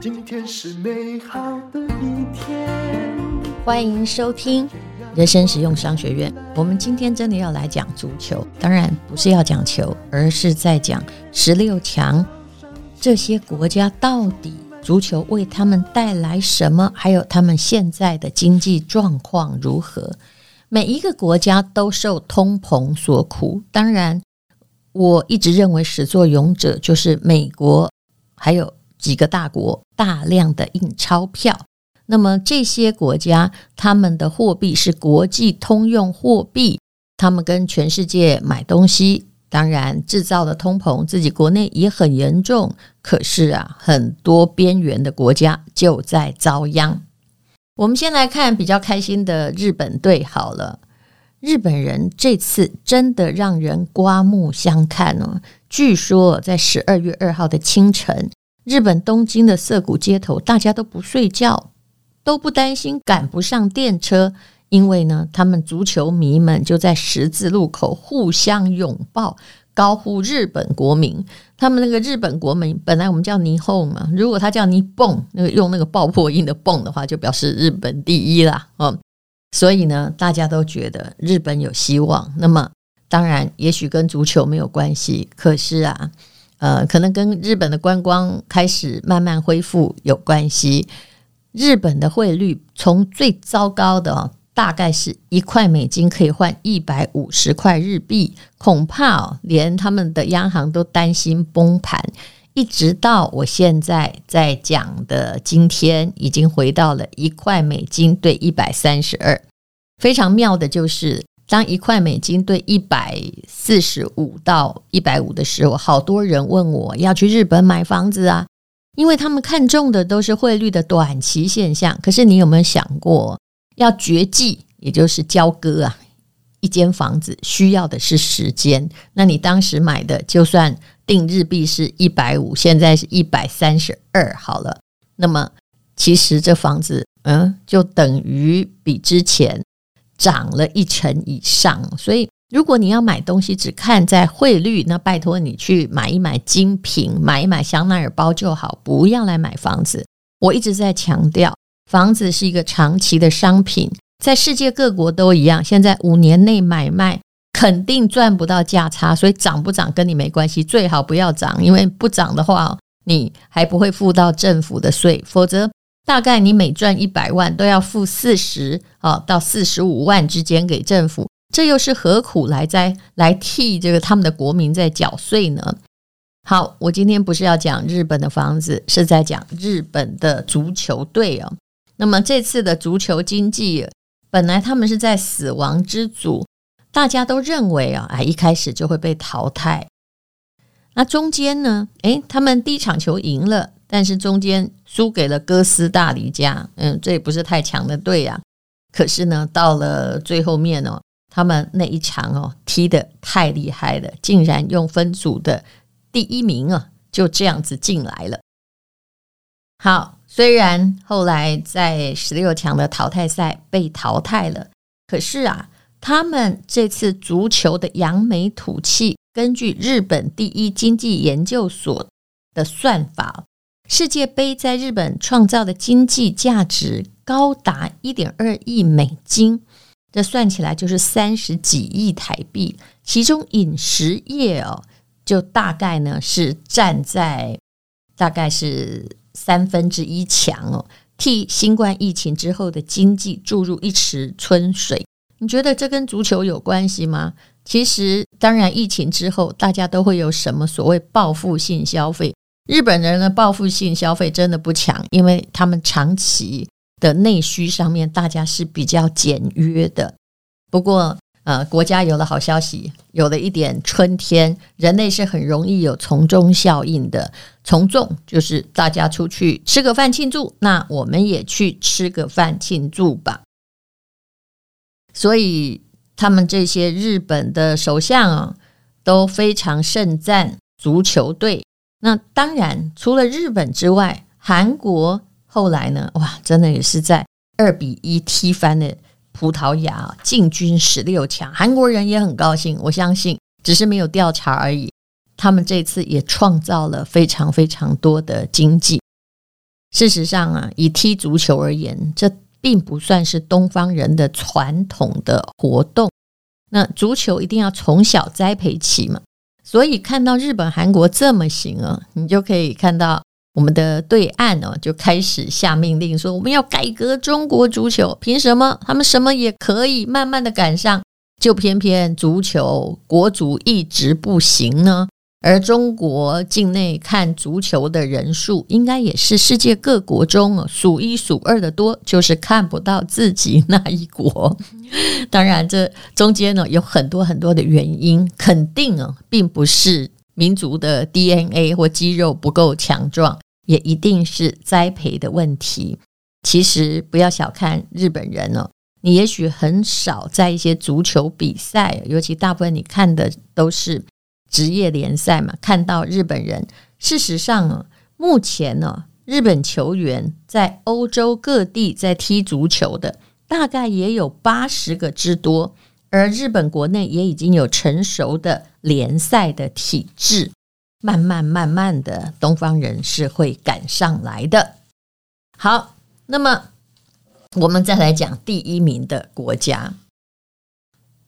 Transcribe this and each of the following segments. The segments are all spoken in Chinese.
今天是美好的一天。欢迎收听人生实用商学院。我们今天真的要来讲足球，当然不是要讲球，而是在讲十六强这些国家到底足球为他们带来什么，还有他们现在的经济状况如何。每一个国家都受通膨所苦，当然，我一直认为始作俑者就是美国，还有几个大国大量的印钞票。那么这些国家他们的货币是国际通用货币，他们跟全世界买东西，当然制造的通膨自己国内也很严重。可是啊，很多边缘的国家就在遭殃。我们先来看比较开心的日本队好了，日本人这次真的让人刮目相看哦。据说在十二月二号的清晨，日本东京的涩谷街头，大家都不睡觉，都不担心赶不上电车，因为呢，他们足球迷们就在十字路口互相拥抱。高呼日本国民，他们那个日本国民本来我们叫霓虹嘛，如果他叫霓蹦，那个用那个爆破音的蹦的话，就表示日本第一啦。哦，所以呢，大家都觉得日本有希望。那么，当然也许跟足球没有关系，可是啊，呃，可能跟日本的观光开始慢慢恢复有关系。日本的汇率从最糟糕的。大概是一块美金可以换一百五十块日币，恐怕哦，连他们的央行都担心崩盘。一直到我现在在讲的今天，已经回到了一块美金兑一百三十二。非常妙的就是，当一块美金兑一百四十五到一百五的时候，好多人问我要去日本买房子啊，因为他们看中的都是汇率的短期现象。可是你有没有想过？要绝迹，也就是交割啊，一间房子需要的是时间。那你当时买的，就算定日币是一百五，现在是一百三十二，好了。那么其实这房子，嗯，就等于比之前涨了一成以上。所以，如果你要买东西，只看在汇率，那拜托你去买一买精品，买一买香奈儿包就好，不要来买房子。我一直在强调。房子是一个长期的商品，在世界各国都一样。现在五年内买卖肯定赚不到价差，所以涨不涨跟你没关系，最好不要涨，因为不涨的话，你还不会付到政府的税。否则，大概你每赚一百万都要付四十啊到四十五万之间给政府，这又是何苦来在来替这个他们的国民在缴税呢？好，我今天不是要讲日本的房子，是在讲日本的足球队哦。那么这次的足球经济，本来他们是在死亡之组，大家都认为啊，哎，一开始就会被淘汰。那中间呢，诶，他们第一场球赢了，但是中间输给了哥斯大黎加，嗯，这也不是太强的队啊。可是呢，到了最后面哦，他们那一场哦踢得太厉害了，竟然用分组的第一名啊，就这样子进来了。好。虽然后来在十六强的淘汰赛被淘汰了，可是啊，他们这次足球的扬眉吐气，根据日本第一经济研究所的算法，世界杯在日本创造的经济价值高达一点二亿美金，这算起来就是三十几亿台币，其中饮食业哦，就大概呢是站在大概是。三分之一强哦，替新冠疫情之后的经济注入一池春水。你觉得这跟足球有关系吗？其实，当然，疫情之后大家都会有什么所谓报复性消费。日本人的报复性消费真的不强，因为他们长期的内需上面大家是比较简约的。不过，呃，国家有了好消息，有了一点春天，人类是很容易有从众效应的。从众就是大家出去吃个饭庆祝，那我们也去吃个饭庆祝吧。所以他们这些日本的首相啊，都非常盛赞足球队。那当然，除了日本之外，韩国后来呢，哇，真的也是在二比一踢翻了。葡萄牙进军十六强，韩国人也很高兴。我相信，只是没有调查而已。他们这次也创造了非常非常多的经济。事实上啊，以踢足球而言，这并不算是东方人的传统的活动。那足球一定要从小栽培起嘛，所以看到日本、韩国这么行啊，你就可以看到我们的对岸哦，就开始下命令说我们要改革中国足球。凭什么他们什么也可以慢慢的赶上，就偏偏足球国足一直不行呢？而中国境内看足球的人数，应该也是世界各国中数一数二的多，就是看不到自己那一国。当然，这中间呢有很多很多的原因，肯定啊，并不是民族的 DNA 或肌肉不够强壮，也一定是栽培的问题。其实不要小看日本人哦，你也许很少在一些足球比赛，尤其大部分你看的都是。职业联赛嘛，看到日本人。事实上啊，目前呢，日本球员在欧洲各地在踢足球的，大概也有八十个之多。而日本国内也已经有成熟的联赛的体制，慢慢慢慢的，东方人是会赶上来的。好，那么我们再来讲第一名的国家。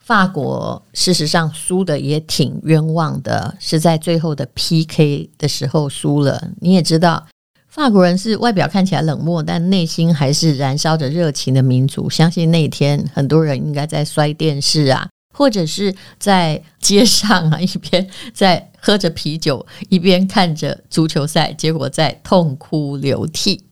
法国事实上输的也挺冤枉的，是在最后的 PK 的时候输了。你也知道，法国人是外表看起来冷漠，但内心还是燃烧着热情的民族。相信那一天很多人应该在摔电视啊，或者是在街上啊，一边在喝着啤酒，一边看着足球赛，结果在痛哭流涕。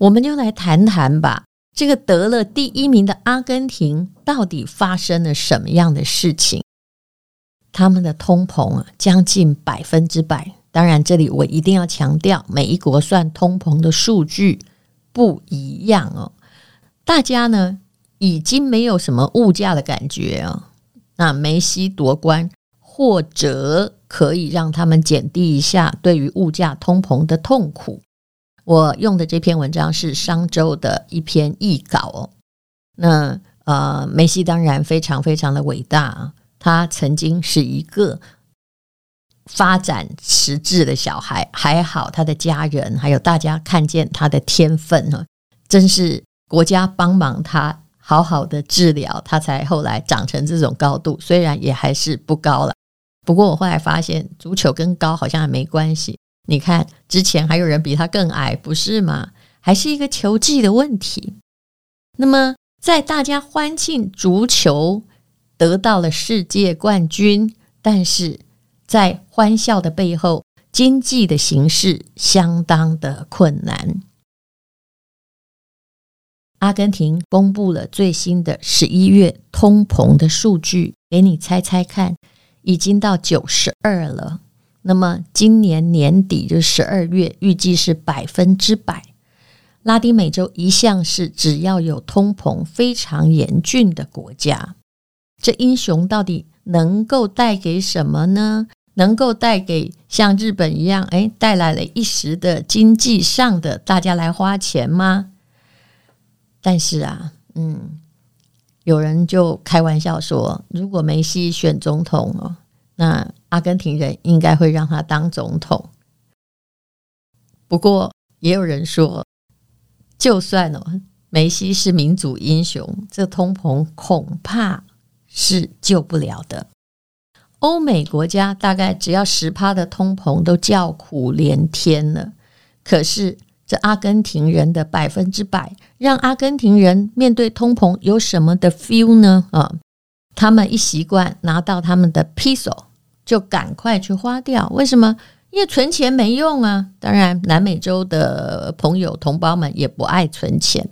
我们就来谈谈吧。这个得了第一名的阿根廷到底发生了什么样的事情？他们的通膨啊，将近百分之百。当然，这里我一定要强调，每一国算通膨的数据不一样哦。大家呢已经没有什么物价的感觉啊。那梅西夺冠，或者可以让他们减低一下对于物价通膨的痛苦。我用的这篇文章是商周的一篇译稿哦。那呃，梅西当然非常非常的伟大，他曾经是一个发展迟滞的小孩，还好他的家人还有大家看见他的天分呢，真是国家帮忙他好好的治疗，他才后来长成这种高度，虽然也还是不高了。不过我后来发现，足球跟高好像也没关系。你看，之前还有人比他更矮，不是吗？还是一个球技的问题。那么，在大家欢庆足球得到了世界冠军，但是在欢笑的背后，经济的形势相当的困难。阿根廷公布了最新的十一月通膨的数据，给你猜猜看，已经到九十二了。那么今年年底就十二月，预计是百分之百。拉丁美洲一向是只要有通膨非常严峻的国家。这英雄到底能够带给什么呢？能够带给像日本一样，哎，带来了一时的经济上的大家来花钱吗？但是啊，嗯，有人就开玩笑说，如果梅西选总统哦。那阿根廷人应该会让他当总统，不过也有人说，就算哦，梅西是民族英雄，这通膨恐怕是救不了的。欧美国家大概只要十趴的通膨都叫苦连天了，可是这阿根廷人的百分之百，让阿根廷人面对通膨有什么的 feel 呢？啊？他们一习惯拿到他们的 peso，就赶快去花掉。为什么？因为存钱没用啊。当然，南美洲的朋友同胞们也不爱存钱。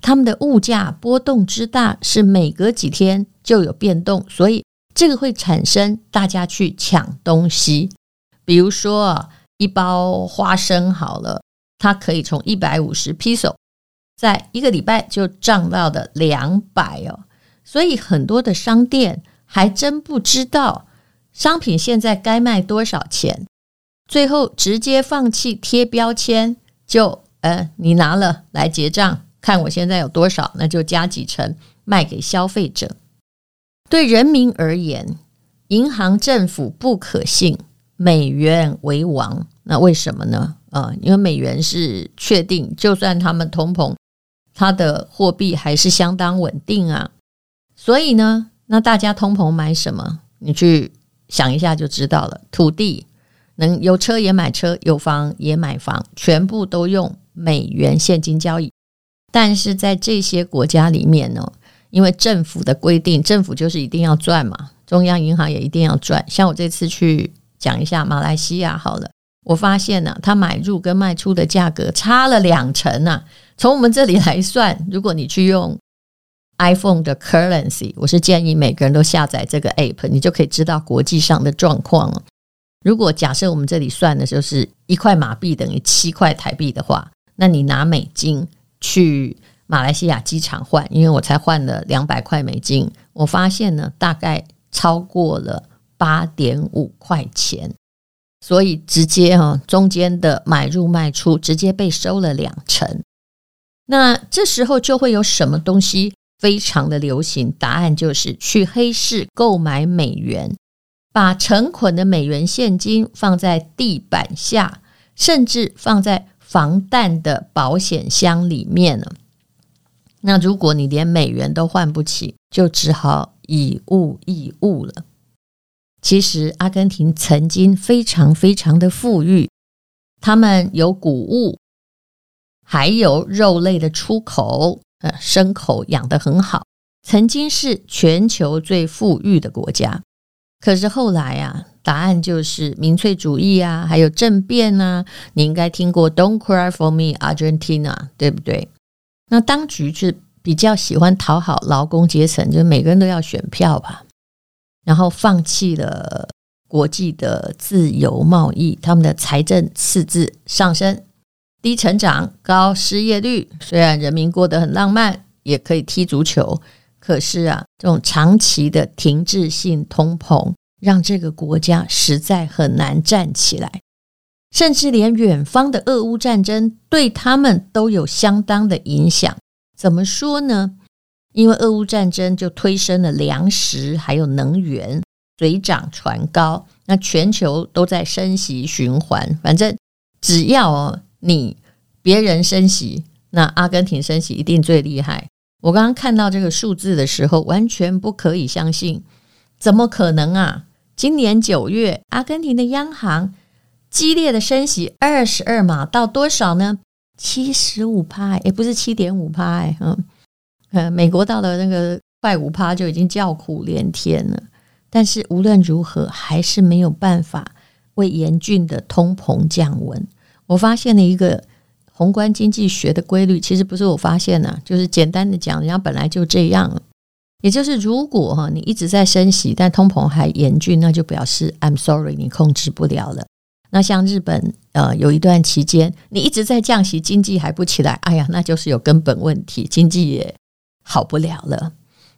他们的物价波动之大，是每隔几天就有变动，所以这个会产生大家去抢东西。比如说，一包花生好了，它可以从一百五十 peso，在一个礼拜就涨到了两百哦。所以很多的商店还真不知道商品现在该卖多少钱，最后直接放弃贴标签，就呃，你拿了来结账，看我现在有多少，那就加几成卖给消费者。对人民而言，银行政府不可信，美元为王。那为什么呢？呃，因为美元是确定，就算他们通膨，它的货币还是相当稳定啊。所以呢，那大家通膨买什么？你去想一下就知道了。土地能有车也买车，有房也买房，全部都用美元现金交易。但是在这些国家里面呢，因为政府的规定，政府就是一定要赚嘛，中央银行也一定要赚。像我这次去讲一下马来西亚好了。我发现呢、啊，他买入跟卖出的价格差了两成呢、从我们这里来算，如果你去用 iPhone 的 Currency，我是建议每个人都下载这个 App，你就可以知道国际上的状况了。如果假设我们这里算的就是一块马币等于七块台币的话，那你拿美金去马来西亚机场换，因为我才换了两百块美金，我发现呢，大概超过了八点五块钱。所以直接哈，中间的买入卖出直接被收了两成。那这时候就会有什么东西非常的流行？答案就是去黑市购买美元，把成捆的美元现金放在地板下，甚至放在防弹的保险箱里面了。那如果你连美元都换不起，就只好以物易物了。其实，阿根廷曾经非常非常的富裕，他们有谷物，还有肉类的出口，呃，牲口养得很好，曾经是全球最富裕的国家。可是后来啊，答案就是民粹主义啊，还有政变啊。你应该听过 “Don't cry for me, Argentina”，对不对？那当局是比较喜欢讨好劳工阶层，就是每个人都要选票吧。然后放弃了国际的自由贸易，他们的财政赤字上升，低成长、高失业率。虽然人民过得很浪漫，也可以踢足球，可是啊，这种长期的停滞性通膨，让这个国家实在很难站起来。甚至连远方的俄乌战争对他们都有相当的影响。怎么说呢？因为俄乌战争就推升了粮食还有能源水涨船高，那全球都在升息循环。反正只要你别人升息，那阿根廷升息一定最厉害。我刚刚看到这个数字的时候，完全不可以相信，怎么可能啊？今年九月，阿根廷的央行激烈的升息二十二码到多少呢？七十五趴，也不是七点五趴，嗯。呃，美国到了那个快五趴就已经叫苦连天了，但是无论如何还是没有办法为严峻的通膨降温。我发现了一个宏观经济学的规律，其实不是我发现的，就是简单的讲，人家本来就这样。也就是如果哈你一直在升息，但通膨还严峻，那就表示 I'm sorry，你控制不了了。那像日本呃有一段期间你一直在降息，经济还不起来，哎呀，那就是有根本问题，经济也。好不了了。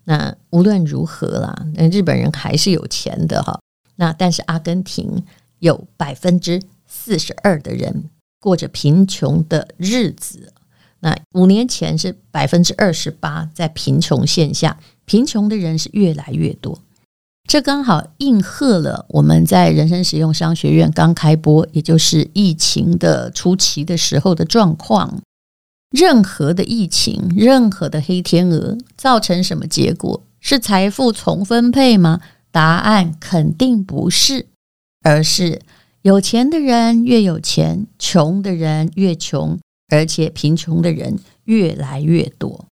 那无论如何啦，那日本人还是有钱的哈。那但是阿根廷有百分之四十二的人过着贫穷的日子。那五年前是百分之二十八在贫穷线下，贫穷的人是越来越多。这刚好应和了我们在人生实用商学院刚开播，也就是疫情的初期的时候的状况。任何的疫情，任何的黑天鹅，造成什么结果？是财富重分配吗？答案肯定不是，而是有钱的人越有钱，穷的人越穷，而且贫穷的人越来越多。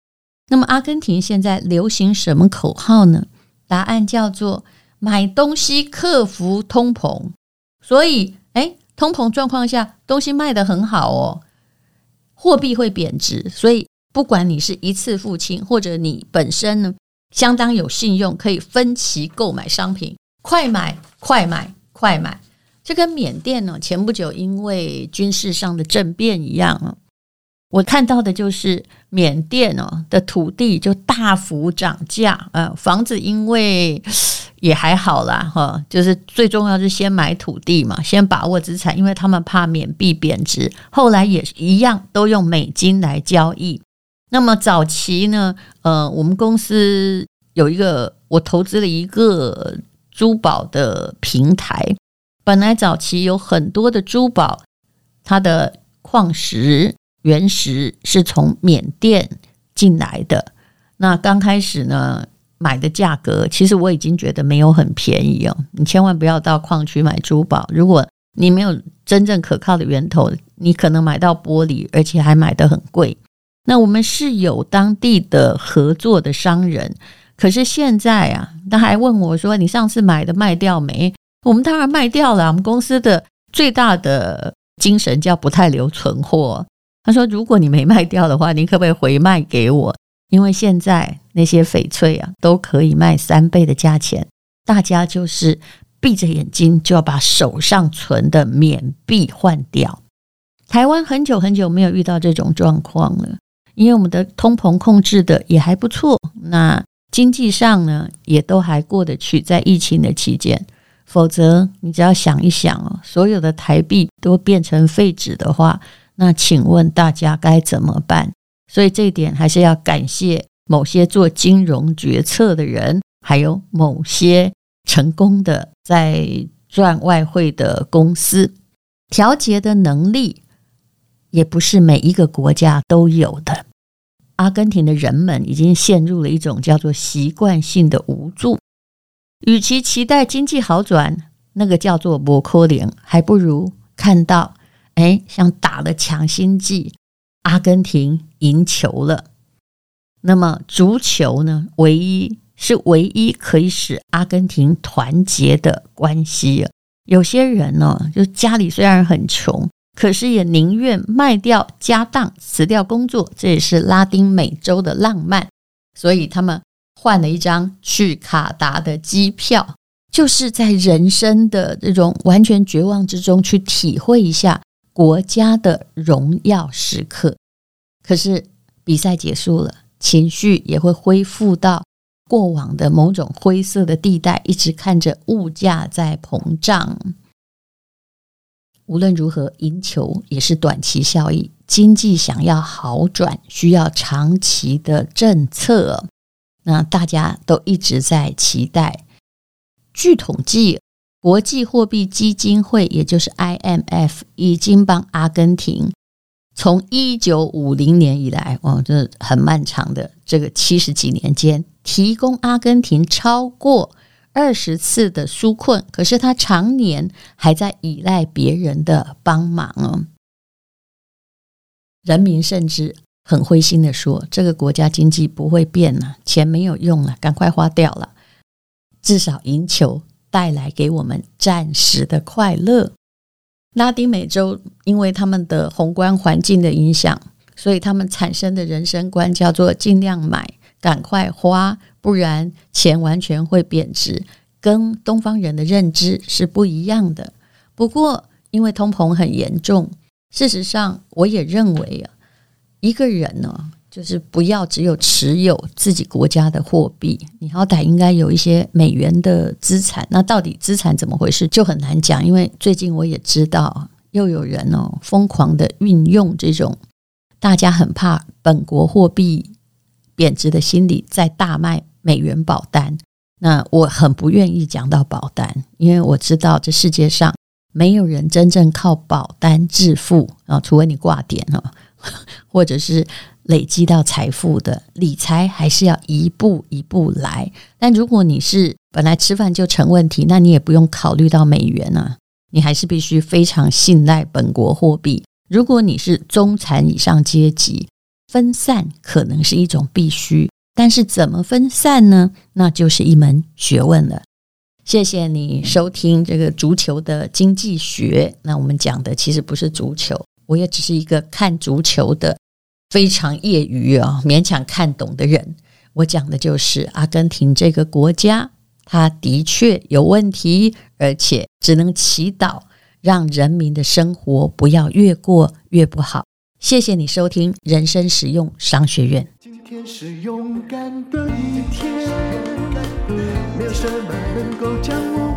那么，阿根廷现在流行什么口号呢？答案叫做买东西克服通膨。所以，哎，通膨状况下，东西卖得很好哦。货币会贬值，所以不管你是一次付清，或者你本身呢相当有信用，可以分期购买商品，快买快买快买。这跟缅甸呢前不久因为军事上的政变一样，我看到的就是缅甸哦的土地就大幅涨价，呃，房子因为。也还好啦，哈，就是最重要是先买土地嘛，先把握资产，因为他们怕缅币贬值。后来也一样，都用美金来交易。那么早期呢，呃，我们公司有一个，我投资了一个珠宝的平台，本来早期有很多的珠宝，它的矿石原石是从缅甸进来的。那刚开始呢，买的价格其实我已经觉得没有很便宜哦。你千万不要到矿区买珠宝，如果你没有真正可靠的源头，你可能买到玻璃，而且还买得很贵。那我们是有当地的合作的商人，可是现在啊，他还问我说：“你上次买的卖掉没？”我们当然卖掉了。我们公司的最大的精神叫不太留存货。他说：“如果你没卖掉的话，你可不可以回卖给我？”因为现在那些翡翠啊，都可以卖三倍的价钱，大家就是闭着眼睛就要把手上存的缅币换掉。台湾很久很久没有遇到这种状况了，因为我们的通膨控制的也还不错，那经济上呢也都还过得去，在疫情的期间。否则，你只要想一想哦，所有的台币都变成废纸的话，那请问大家该怎么办？所以这一点还是要感谢某些做金融决策的人，还有某些成功的在赚外汇的公司，调节的能力也不是每一个国家都有的。阿根廷的人们已经陷入了一种叫做习惯性的无助，与其期待经济好转，那个叫做不可能，还不如看到，哎，像打了强心剂。阿根廷赢球了，那么足球呢？唯一是唯一可以使阿根廷团结的关系。有些人呢，就家里虽然很穷，可是也宁愿卖掉家当，辞掉工作。这也是拉丁美洲的浪漫，所以他们换了一张去卡达的机票，就是在人生的这种完全绝望之中去体会一下。国家的荣耀时刻，可是比赛结束了，情绪也会恢复到过往的某种灰色的地带，一直看着物价在膨胀。无论如何，赢球也是短期效益，经济想要好转，需要长期的政策。那大家都一直在期待。据统计。国际货币基金会，也就是 IMF，已经帮阿根廷从一九五零年以来，哦，这很漫长的这个七十几年间，提供阿根廷超过二十次的纾困。可是他常年还在依赖别人的帮忙哦。人民甚至很灰心的说：“这个国家经济不会变了，钱没有用了，赶快花掉了，至少赢球。”带来给我们暂时的快乐。拉丁美洲因为他们的宏观环境的影响，所以他们产生的人生观叫做尽量买，赶快花，不然钱完全会贬值，跟东方人的认知是不一样的。不过，因为通膨很严重，事实上，我也认为啊，一个人呢。就是不要只有持有自己国家的货币，你好歹应该有一些美元的资产。那到底资产怎么回事就很难讲，因为最近我也知道又有人哦疯狂的运用这种大家很怕本国货币贬值的心理，在大卖美元保单。那我很不愿意讲到保单，因为我知道这世界上没有人真正靠保单致富啊，除非你挂点哈，或者是。累积到财富的理财还是要一步一步来。但如果你是本来吃饭就成问题，那你也不用考虑到美元啊，你还是必须非常信赖本国货币。如果你是中产以上阶级，分散可能是一种必须，但是怎么分散呢？那就是一门学问了。谢谢你收听这个足球的经济学。那我们讲的其实不是足球，我也只是一个看足球的。非常业余啊，勉强看懂的人，我讲的就是阿根廷这个国家，它的确有问题，而且只能祈祷让人民的生活不要越过越不好。谢谢你收听人生实用商学院。今天是勇敢的一天，没有什么能够将我